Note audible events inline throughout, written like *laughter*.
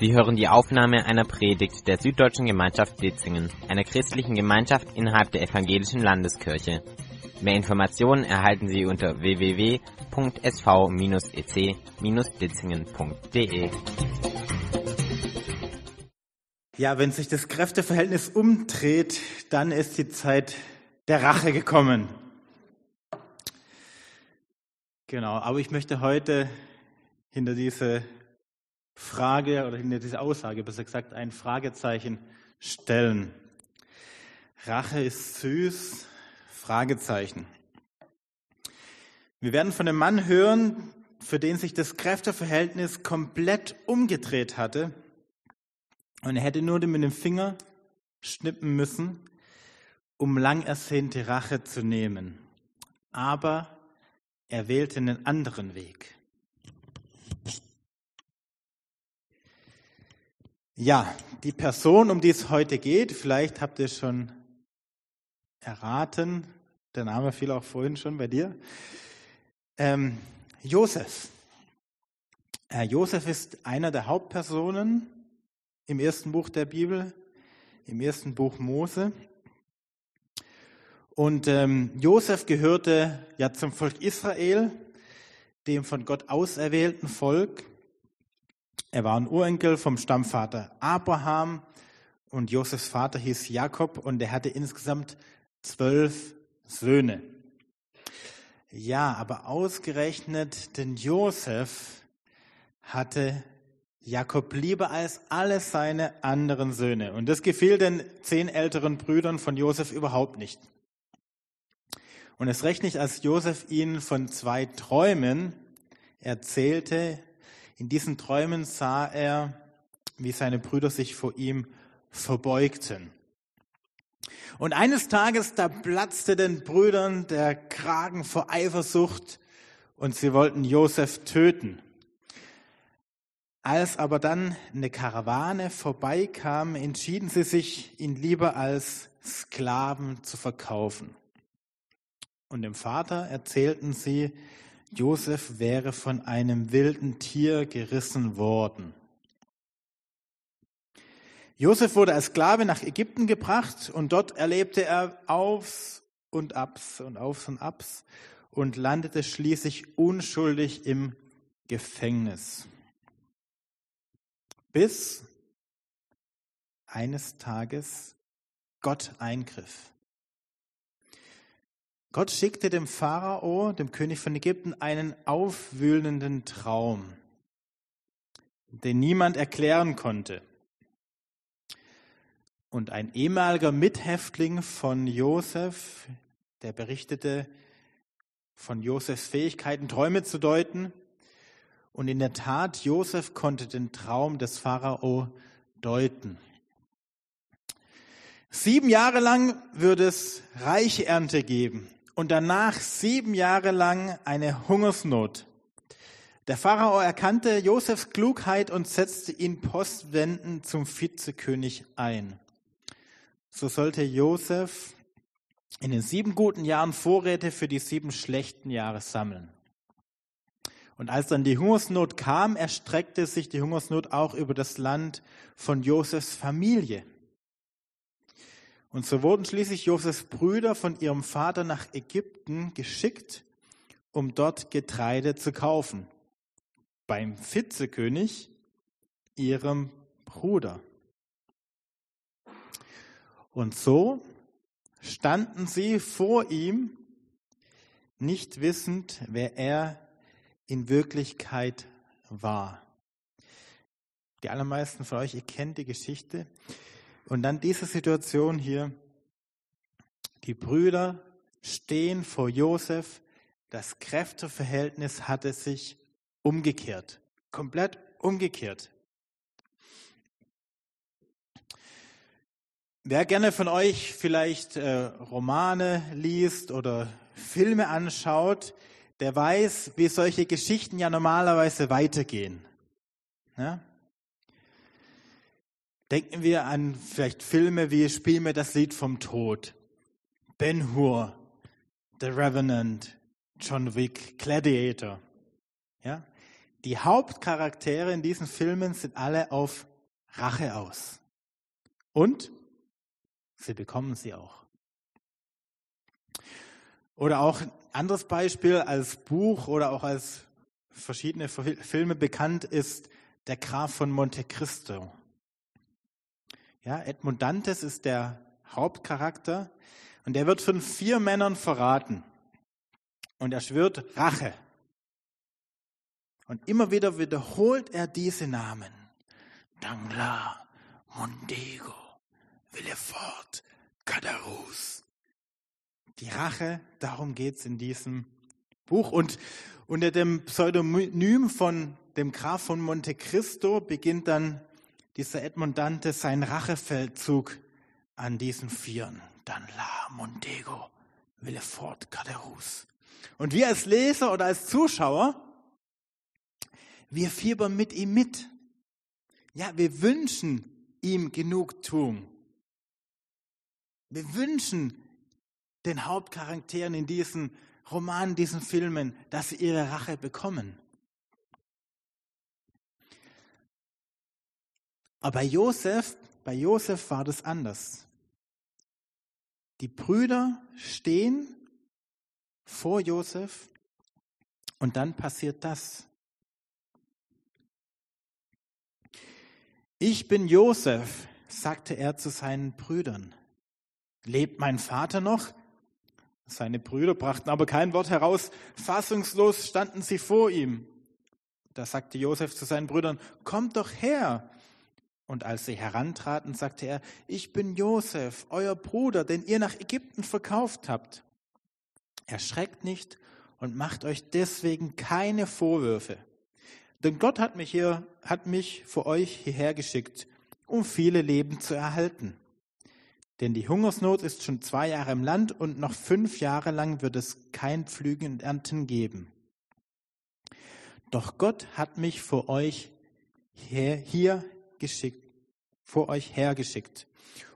Sie hören die Aufnahme einer Predigt der Süddeutschen Gemeinschaft Ditzingen, einer christlichen Gemeinschaft innerhalb der Evangelischen Landeskirche. Mehr Informationen erhalten Sie unter www.sv-ec-ditzingen.de. Ja, wenn sich das Kräfteverhältnis umdreht, dann ist die Zeit der Rache gekommen. Genau, aber ich möchte heute hinter diese Frage oder hinter diese Aussage, besser gesagt, ein Fragezeichen stellen. Rache ist süß, Fragezeichen. Wir werden von einem Mann hören, für den sich das Kräfteverhältnis komplett umgedreht hatte und er hätte nur mit dem Finger schnippen müssen, um lang ersehnte Rache zu nehmen. Aber er wählte einen anderen Weg. Ja, die Person, um die es heute geht, vielleicht habt ihr schon erraten, der Name fiel auch vorhin schon bei dir, ähm, Josef. Äh, Josef ist einer der Hauptpersonen im ersten Buch der Bibel, im ersten Buch Mose. Und ähm, Josef gehörte ja zum Volk Israel, dem von Gott auserwählten Volk. Er war ein Urenkel vom Stammvater Abraham und Josefs Vater hieß Jakob und er hatte insgesamt zwölf Söhne. Ja, aber ausgerechnet den Josef hatte Jakob lieber als alle seine anderen Söhne. Und das gefiel den zehn älteren Brüdern von Josef überhaupt nicht. Und es recht nicht, als Josef ihnen von zwei Träumen erzählte. In diesen Träumen sah er, wie seine Brüder sich vor ihm verbeugten. Und eines Tages, da platzte den Brüdern der Kragen vor Eifersucht und sie wollten Josef töten. Als aber dann eine Karawane vorbeikam, entschieden sie sich, ihn lieber als Sklaven zu verkaufen. Und dem Vater erzählten sie, Josef wäre von einem wilden Tier gerissen worden. Josef wurde als Sklave nach Ägypten gebracht und dort erlebte er Aufs und Abs und Aufs und Abs und landete schließlich unschuldig im Gefängnis. Bis eines Tages Gott eingriff. Gott schickte dem Pharao, dem König von Ägypten, einen aufwühlenden Traum, den niemand erklären konnte. Und ein ehemaliger Mithäftling von Josef, der berichtete von Josefs Fähigkeiten, Träume zu deuten. Und in der Tat, Josef konnte den Traum des Pharao deuten. Sieben Jahre lang würde es reiche Ernte geben und danach sieben Jahre lang eine Hungersnot. Der Pharao erkannte Josefs Klugheit und setzte ihn postwendend zum Vizekönig ein. So sollte Josef in den sieben guten Jahren Vorräte für die sieben schlechten Jahre sammeln. Und als dann die Hungersnot kam, erstreckte sich die Hungersnot auch über das Land von Josefs Familie. Und so wurden schließlich Josefs Brüder von ihrem Vater nach Ägypten geschickt, um dort Getreide zu kaufen. Beim Vizekönig, ihrem Bruder. Und so standen sie vor ihm, nicht wissend, wer er in Wirklichkeit war. Die allermeisten von euch, ihr kennt die Geschichte. Und dann diese Situation hier. Die Brüder stehen vor Josef. Das Kräfteverhältnis hatte sich umgekehrt. Komplett umgekehrt. Wer gerne von euch vielleicht äh, Romane liest oder Filme anschaut, der weiß, wie solche Geschichten ja normalerweise weitergehen. Ja? Denken wir an vielleicht Filme wie Spiel mir das Lied vom Tod, Ben Hur, The Revenant, John Wick, Gladiator. Ja? Die Hauptcharaktere in diesen Filmen sind alle auf Rache aus. Und sie bekommen sie auch. Oder auch ein anderes Beispiel als Buch oder auch als verschiedene Filme bekannt ist der Graf von Monte Cristo. Ja, Edmund Dantes ist der Hauptcharakter und er wird von vier Männern verraten. Und er schwört Rache. Und immer wieder wiederholt er diese Namen. Dangla, Mondego, Villefort, Cadarus. Die Rache, darum geht es in diesem Buch. Und unter dem Pseudonym von dem Graf von Monte Cristo beginnt dann dieser Edmond Dante seinen Rachefeldzug an diesen Vieren. Danla, Mondego, Villefort, Cadarus. Und wir als Leser oder als Zuschauer, wir fiebern mit ihm mit. Ja, wir wünschen ihm Genugtuung. Wir wünschen den Hauptcharakteren in diesen Romanen, diesen Filmen, dass sie ihre Rache bekommen. Aber bei Josef, bei Josef war das anders. Die Brüder stehen vor Josef und dann passiert das. Ich bin Josef, sagte er zu seinen Brüdern. Lebt mein Vater noch? Seine Brüder brachten aber kein Wort heraus. Fassungslos standen sie vor ihm. Da sagte Josef zu seinen Brüdern, kommt doch her. Und als sie herantraten, sagte er, ich bin Josef, euer Bruder, den ihr nach Ägypten verkauft habt. Erschreckt nicht und macht euch deswegen keine Vorwürfe. Denn Gott hat mich hier, hat mich für euch hierher geschickt, um viele Leben zu erhalten. Denn die Hungersnot ist schon zwei Jahre im Land und noch fünf Jahre lang wird es kein Pflügen und Ernten geben. Doch Gott hat mich vor euch hier, hier geschickt, vor euch hergeschickt,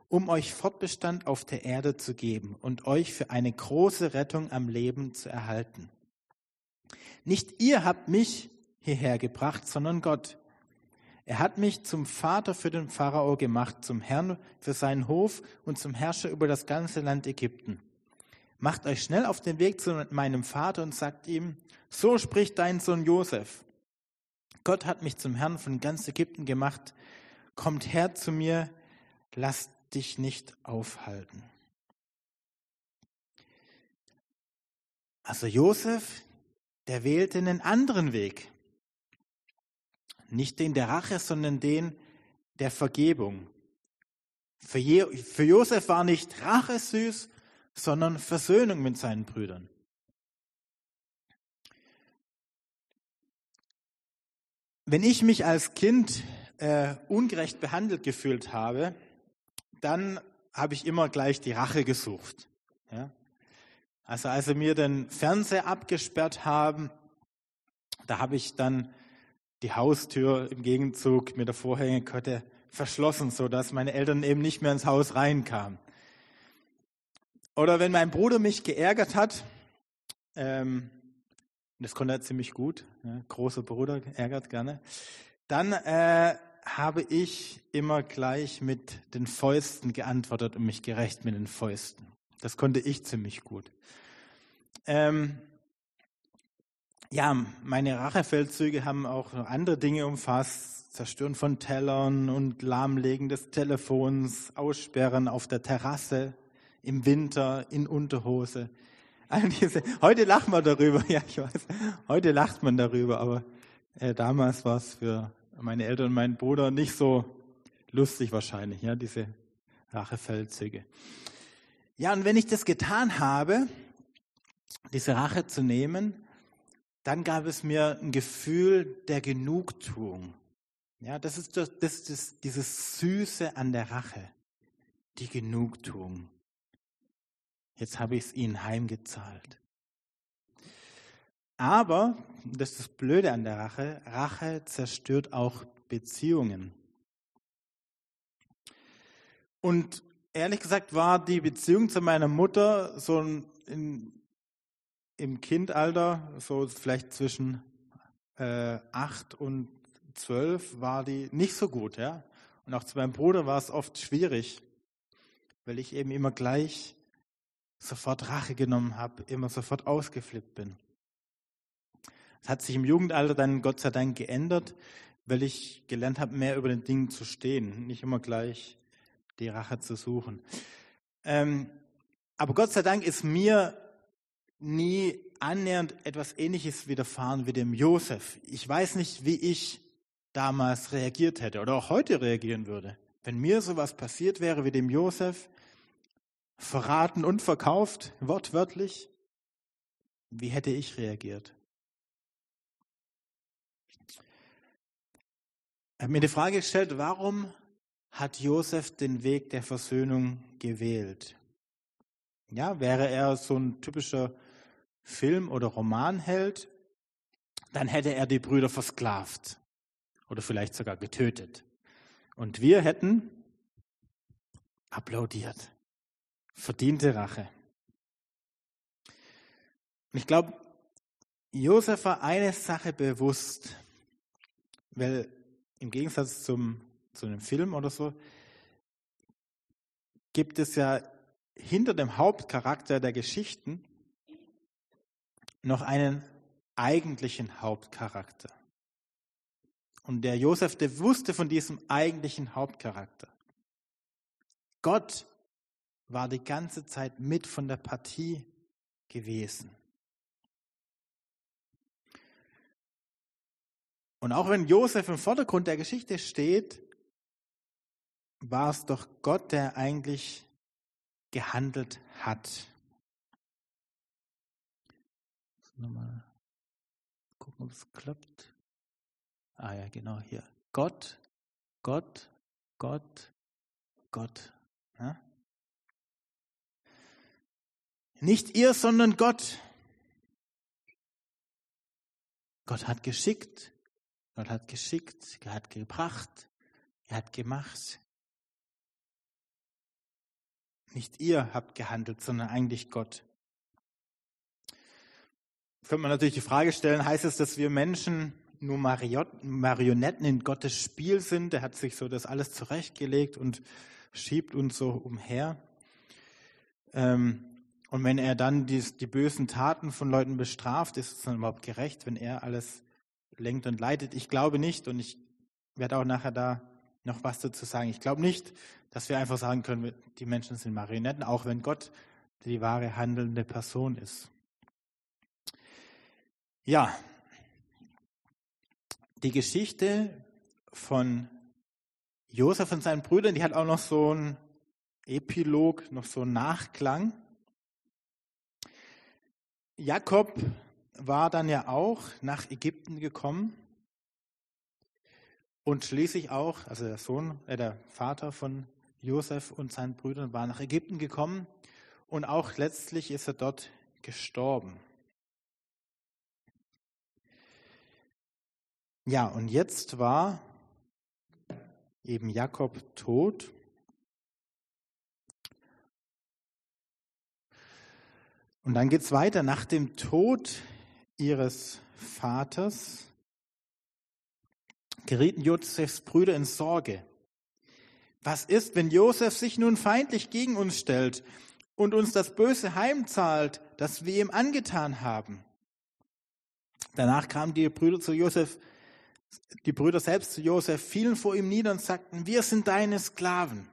um euch Fortbestand auf der Erde zu geben und euch für eine große Rettung am Leben zu erhalten. Nicht ihr habt mich hierher gebracht, sondern Gott. Er hat mich zum Vater für den Pharao gemacht, zum Herrn für seinen Hof und zum Herrscher über das ganze Land Ägypten. Macht euch schnell auf den Weg zu meinem Vater und sagt ihm, so spricht dein Sohn Josef. Gott hat mich zum Herrn von ganz Ägypten gemacht. Kommt her zu mir, lass dich nicht aufhalten. Also Josef, der wählte einen anderen Weg. Nicht den der Rache, sondern den der Vergebung. Für, Je Josef war nicht Rache süß, sondern Versöhnung mit seinen Brüdern. Wenn ich mich als Kind äh, ungerecht behandelt gefühlt habe, dann habe ich immer gleich die Rache gesucht. Ja? Also als sie mir den Fernseher abgesperrt haben, da habe ich dann die Haustür im Gegenzug mit der Vorhängekette verschlossen, sodass meine Eltern eben nicht mehr ins Haus reinkamen. Oder wenn mein Bruder mich geärgert hat, ähm, das konnte er ziemlich gut, ja, großer Bruder ärgert gerne, dann äh, habe ich immer gleich mit den Fäusten geantwortet und mich gerecht mit den Fäusten. Das konnte ich ziemlich gut. Ähm, ja, meine Rachefeldzüge haben auch noch andere Dinge umfasst. Zerstören von Tellern und Lahmlegen des Telefons, Aussperren auf der Terrasse, im Winter, in Unterhose. Heute lacht man darüber, *laughs* ja, ich weiß. Heute lacht man darüber, aber äh, damals war es für meine Eltern und meinen Bruder nicht so lustig wahrscheinlich, ja, diese Rachefeldzüge. Ja, und wenn ich das getan habe, diese Rache zu nehmen, dann gab es mir ein Gefühl der Genugtuung. Ja, das ist, das, das ist dieses Süße an der Rache, die Genugtuung. Jetzt habe ich es ihnen heimgezahlt. Aber, das ist das Blöde an der Rache, Rache zerstört auch Beziehungen. Und ehrlich gesagt war die Beziehung zu meiner Mutter so ein, im Kindalter, so vielleicht zwischen äh, acht und zwölf, war die nicht so gut, ja. Und auch zu meinem Bruder war es oft schwierig, weil ich eben immer gleich sofort Rache genommen habe, immer sofort ausgeflippt bin. Es hat sich im Jugendalter dann Gott sei Dank geändert, weil ich gelernt habe, mehr über den Dingen zu stehen, nicht immer gleich die Rache zu suchen. Ähm, aber Gott sei Dank ist mir nie annähernd etwas Ähnliches widerfahren wie dem Josef. Ich weiß nicht, wie ich damals reagiert hätte oder auch heute reagieren würde. Wenn mir sowas passiert wäre wie dem Josef, verraten und verkauft, wortwörtlich, wie hätte ich reagiert? Ich habe mir die Frage gestellt, warum hat Josef den Weg der Versöhnung gewählt? Ja, wäre er so ein typischer Film- oder Romanheld, dann hätte er die Brüder versklavt oder vielleicht sogar getötet. Und wir hätten applaudiert. Verdiente Rache. Und ich glaube, Josef war eine Sache bewusst, weil im Gegensatz zum, zu einem Film oder so, gibt es ja hinter dem Hauptcharakter der Geschichten noch einen eigentlichen Hauptcharakter. Und der Josef, der wusste von diesem eigentlichen Hauptcharakter. Gott war die ganze Zeit mit von der Partie gewesen. Und auch wenn Josef im Vordergrund der Geschichte steht, war es doch Gott, der eigentlich gehandelt hat. Nochmal gucken, ob es klappt. Ah ja, genau hier. Gott, Gott, Gott, Gott. Ja? Nicht ihr, sondern Gott. Gott hat geschickt, Gott hat geschickt, er hat gebracht, er hat gemacht. Nicht ihr habt gehandelt, sondern eigentlich Gott. Könnte man natürlich die Frage stellen, heißt es, dass wir Menschen nur Marionetten in Gottes Spiel sind? Der hat sich so das alles zurechtgelegt und schiebt uns so umher. Ähm, und wenn er dann die, die bösen Taten von Leuten bestraft, ist es dann überhaupt gerecht, wenn er alles lenkt und leitet? Ich glaube nicht und ich werde auch nachher da noch was dazu sagen. Ich glaube nicht, dass wir einfach sagen können, die Menschen sind Marionetten, auch wenn Gott die wahre handelnde Person ist. Ja, die Geschichte von Josef und seinen Brüdern, die hat auch noch so einen Epilog, noch so einen Nachklang. Jakob war dann ja auch nach Ägypten gekommen und schließlich auch, also der Sohn, äh, der Vater von Josef und seinen Brüdern war nach Ägypten gekommen und auch letztlich ist er dort gestorben. Ja, und jetzt war eben Jakob tot. Und dann geht es weiter. Nach dem Tod ihres Vaters gerieten Josefs Brüder in Sorge. Was ist, wenn Josef sich nun feindlich gegen uns stellt und uns das Böse heimzahlt, das wir ihm angetan haben? Danach kamen die Brüder zu Josef die Brüder selbst zu Josef fielen vor ihm nieder und sagten, wir sind deine Sklaven.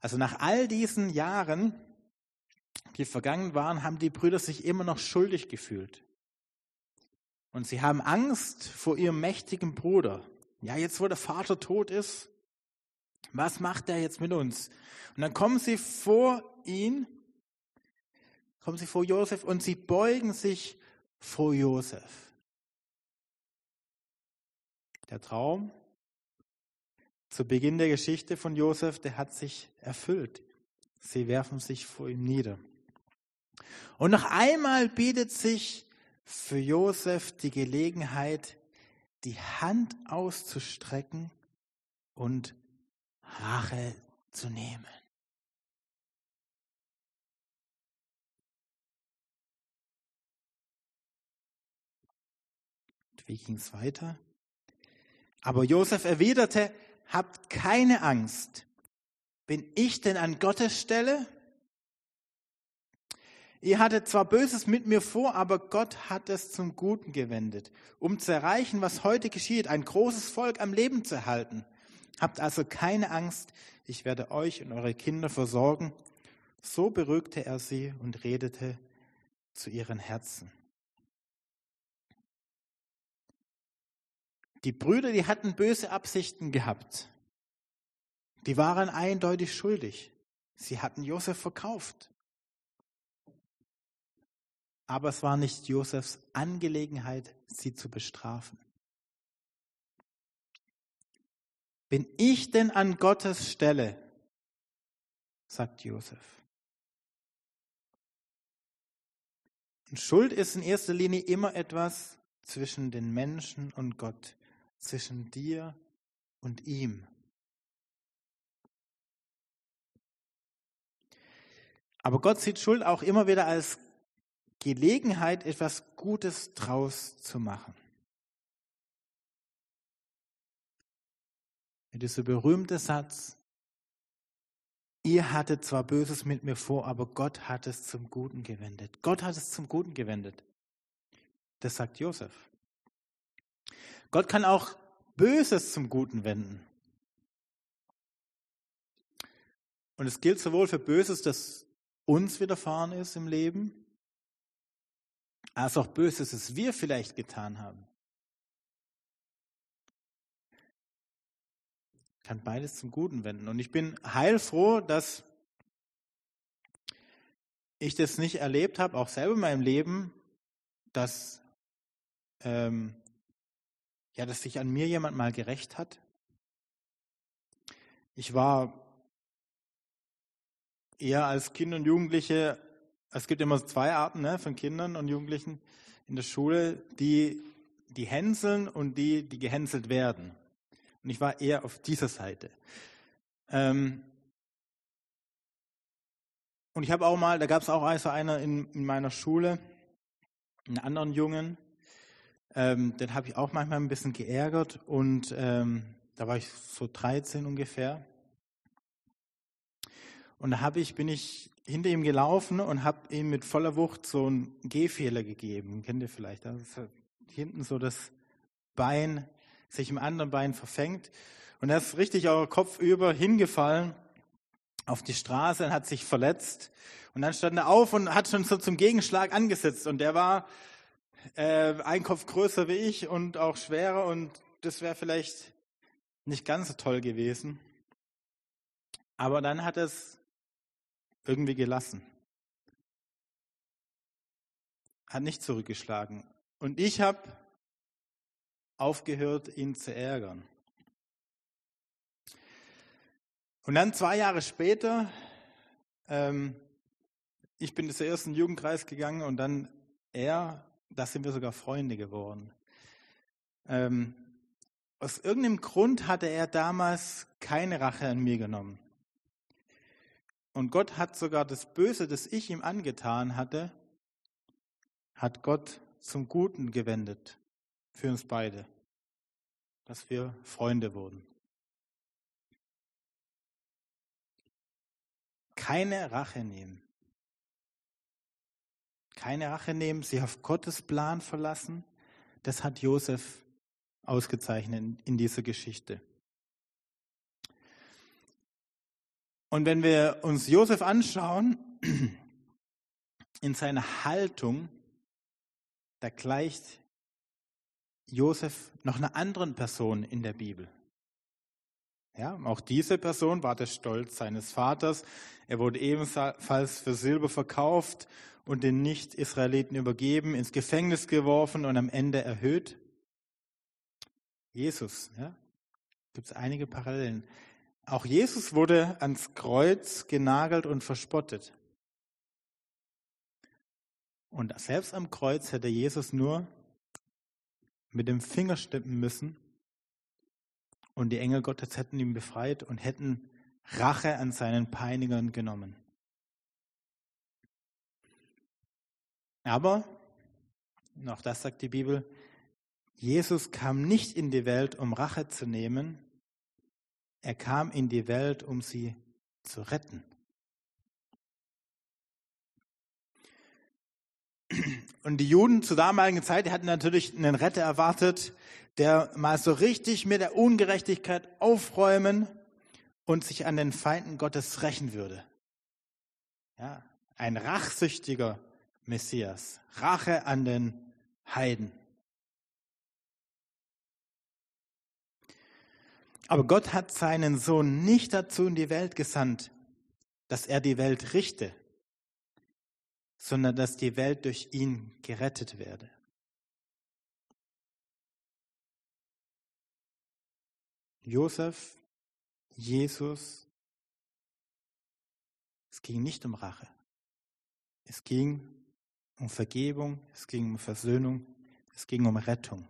Also nach all diesen Jahren, die vergangen waren, haben die Brüder sich immer noch schuldig gefühlt. Und sie haben Angst vor ihrem mächtigen Bruder. Ja, jetzt wo der Vater tot ist, was macht er jetzt mit uns? Und dann kommen sie vor ihn, kommen sie vor Josef und sie beugen sich vor Josef. Der Traum zu Beginn der Geschichte von Josef, der hat sich erfüllt. Sie werfen sich vor ihm nieder. Und noch einmal bietet sich für Josef die Gelegenheit, die Hand auszustrecken und Rache zu nehmen. Und wie ging es weiter? Aber Josef erwiderte, habt keine Angst. Bin ich denn an Gottes Stelle? Ihr hattet zwar Böses mit mir vor, aber Gott hat es zum Guten gewendet, um zu erreichen, was heute geschieht, ein großes Volk am Leben zu erhalten. Habt also keine Angst, ich werde euch und eure Kinder versorgen. So beruhigte er sie und redete zu ihren Herzen. Die Brüder, die hatten böse Absichten gehabt. Die waren eindeutig schuldig. Sie hatten Josef verkauft. Aber es war nicht Josefs Angelegenheit, sie zu bestrafen. Bin ich denn an Gottes Stelle? sagt Josef. Und Schuld ist in erster Linie immer etwas zwischen den Menschen und Gott, zwischen dir und ihm. Aber Gott sieht Schuld auch immer wieder als Gelegenheit, etwas Gutes draus zu machen. Dieser berühmte Satz, ihr hattet zwar Böses mit mir vor, aber Gott hat es zum Guten gewendet. Gott hat es zum Guten gewendet. Das sagt Josef. Gott kann auch Böses zum Guten wenden. Und es gilt sowohl für Böses, das uns widerfahren ist im Leben, als auch Böses, das wir vielleicht getan haben. Kann beides zum Guten wenden. Und ich bin heilfroh, dass ich das nicht erlebt habe, auch selber in meinem Leben, dass, ähm, ja, dass sich an mir jemand mal gerecht hat. Ich war eher als Kind und Jugendliche es gibt immer zwei Arten ne, von Kindern und Jugendlichen in der Schule, die, die hänseln und die, die gehänselt werden. Und ich war eher auf dieser Seite. Ähm, und ich habe auch mal, da gab es auch also einer in, in, meiner Schule, einen anderen Jungen, ähm, den habe ich auch manchmal ein bisschen geärgert und ähm, da war ich so 13 ungefähr. Und da habe ich, bin ich hinter ihm gelaufen und habe ihm mit voller Wucht so einen Gehfehler gegeben. Kennt ihr vielleicht? Das ist hinten so das Bein sich im anderen Bein verfängt. Und er ist richtig auch kopfüber hingefallen auf die Straße und hat sich verletzt. Und dann stand er auf und hat schon so zum Gegenschlag angesetzt. Und der war äh, ein Kopf größer wie ich und auch schwerer. Und das wäre vielleicht nicht ganz so toll gewesen. Aber dann hat es irgendwie gelassen. Hat nicht zurückgeschlagen. Und ich habe aufgehört, ihn zu ärgern. Und dann zwei Jahre später, ähm, ich bin zum ersten Jugendkreis gegangen und dann er, da sind wir sogar Freunde geworden. Ähm, aus irgendeinem Grund hatte er damals keine Rache an mir genommen. Und Gott hat sogar das Böse, das ich ihm angetan hatte, hat Gott zum Guten gewendet für uns beide, dass wir Freunde wurden. Keine Rache nehmen. Keine Rache nehmen, sich auf Gottes Plan verlassen. Das hat Josef ausgezeichnet in dieser Geschichte. Und wenn wir uns Josef anschauen, in seiner Haltung, da gleicht Josef noch einer anderen Person in der Bibel. Ja, auch diese Person war der Stolz seines Vaters. Er wurde ebenfalls für Silber verkauft und den Nicht-Israeliten übergeben, ins Gefängnis geworfen und am Ende erhöht. Jesus, ja, gibt es einige Parallelen. Auch Jesus wurde ans Kreuz genagelt und verspottet. Und selbst am Kreuz hätte Jesus nur mit dem Finger stippen müssen und die Engel Gottes hätten ihn befreit und hätten Rache an seinen Peinigern genommen. Aber, auch das sagt die Bibel, Jesus kam nicht in die Welt, um Rache zu nehmen, er kam in die Welt, um sie zu retten. Und die Juden zur damaligen Zeit, hatten natürlich einen Retter erwartet, der mal so richtig mit der Ungerechtigkeit aufräumen und sich an den Feinden Gottes rächen würde. Ja, ein rachsüchtiger Messias, Rache an den Heiden. Aber Gott hat seinen Sohn nicht dazu in die Welt gesandt, dass er die Welt richte, sondern dass die Welt durch ihn gerettet werde. Josef, Jesus, es ging nicht um Rache. Es ging um Vergebung, es ging um Versöhnung, es ging um Rettung.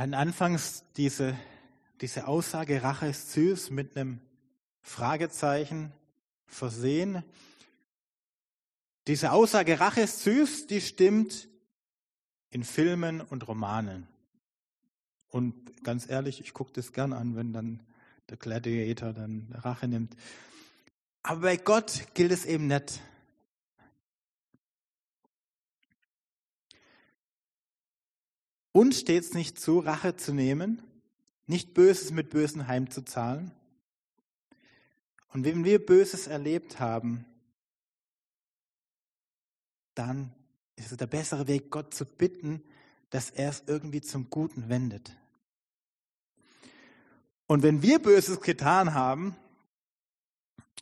Hatten anfangs diese, diese Aussage, Rache ist süß, mit einem Fragezeichen versehen. Diese Aussage, Rache ist süß, die stimmt in Filmen und Romanen. Und ganz ehrlich, ich gucke das gern an, wenn dann der Gladiator dann Rache nimmt. Aber bei Gott gilt es eben nicht. Uns steht es nicht zu, Rache zu nehmen, nicht Böses mit Bösen heimzuzahlen. Und wenn wir Böses erlebt haben, dann ist es der bessere Weg, Gott zu bitten, dass er es irgendwie zum Guten wendet. Und wenn wir Böses getan haben,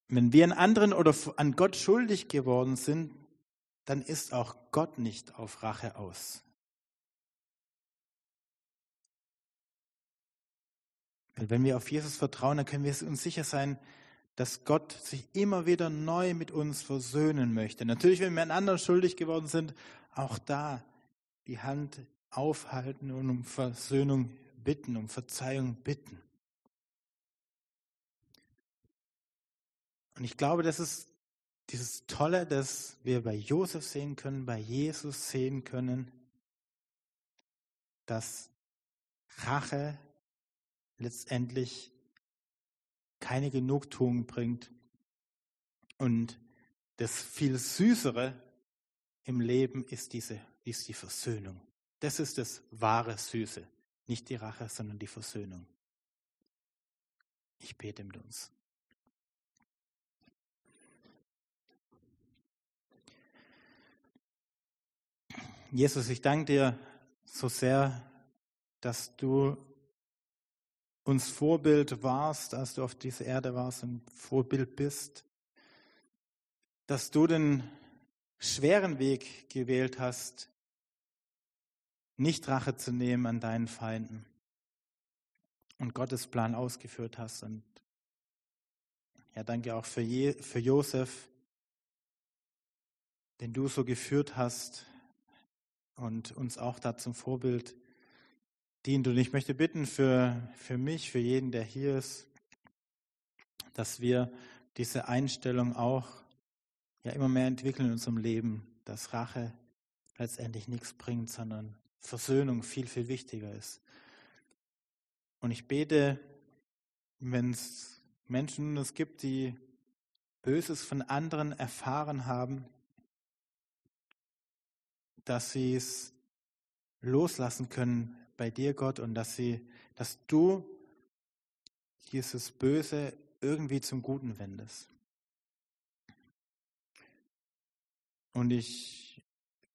wenn wir an anderen oder an Gott schuldig geworden sind, dann ist auch Gott nicht auf Rache aus. Weil wenn wir auf Jesus vertrauen, dann können wir uns sicher sein, dass Gott sich immer wieder neu mit uns versöhnen möchte. Natürlich, wenn wir an anderen schuldig geworden sind, auch da die Hand aufhalten und um Versöhnung bitten, um Verzeihung bitten. Und ich glaube, das ist dieses Tolle, dass wir bei Josef sehen können, bei Jesus sehen können, dass Rache letztendlich keine Genugtuung bringt und das viel Süßere im Leben ist diese ist die Versöhnung. Das ist das wahre Süße, nicht die Rache, sondern die Versöhnung. Ich bete mit uns. Jesus, ich danke dir so sehr, dass du uns Vorbild warst, als du auf dieser Erde warst und Vorbild bist, dass du den schweren Weg gewählt hast, nicht Rache zu nehmen an deinen Feinden und Gottes Plan ausgeführt hast. Und ja, danke auch für, Je für Josef, den du so geführt hast und uns auch da zum Vorbild dient. Und ich möchte bitten für, für mich, für jeden, der hier ist, dass wir diese Einstellung auch ja immer mehr entwickeln in unserem Leben, dass Rache letztendlich nichts bringt, sondern Versöhnung viel, viel wichtiger ist. Und ich bete, wenn es Menschen es gibt, die Böses von anderen erfahren haben, dass sie es loslassen können bei dir, Gott, und dass sie, dass du dieses Böse irgendwie zum Guten wendest. Und ich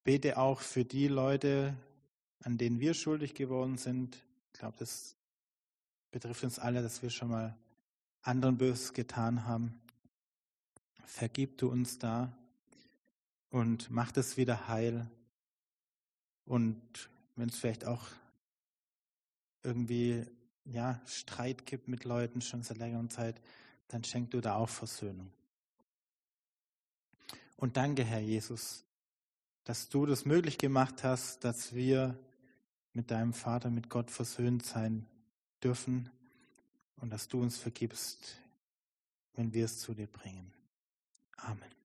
bete auch für die Leute, an denen wir schuldig geworden sind. Ich glaube, das betrifft uns alle, dass wir schon mal anderen Böses getan haben. Vergib du uns da und mach das wieder heil. Und wenn es vielleicht auch irgendwie ja, Streit gibt mit Leuten schon seit längerer Zeit, dann schenk du da auch Versöhnung. Und danke, Herr Jesus, dass du das möglich gemacht hast, dass wir mit deinem Vater, mit Gott versöhnt sein dürfen und dass du uns vergibst, wenn wir es zu dir bringen. Amen.